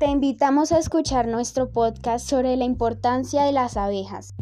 Te invitamos a escuchar nuestro podcast sobre la importancia de las abejas.